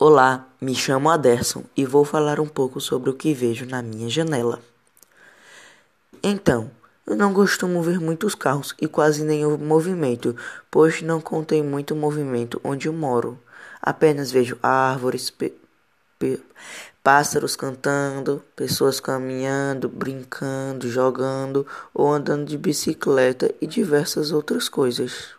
Olá, me chamo Aderson e vou falar um pouco sobre o que vejo na minha janela. Então, eu não costumo ver muitos carros e quase nenhum movimento, pois não contém muito movimento onde eu moro. Apenas vejo árvores, pássaros cantando, pessoas caminhando, brincando, jogando ou andando de bicicleta e diversas outras coisas.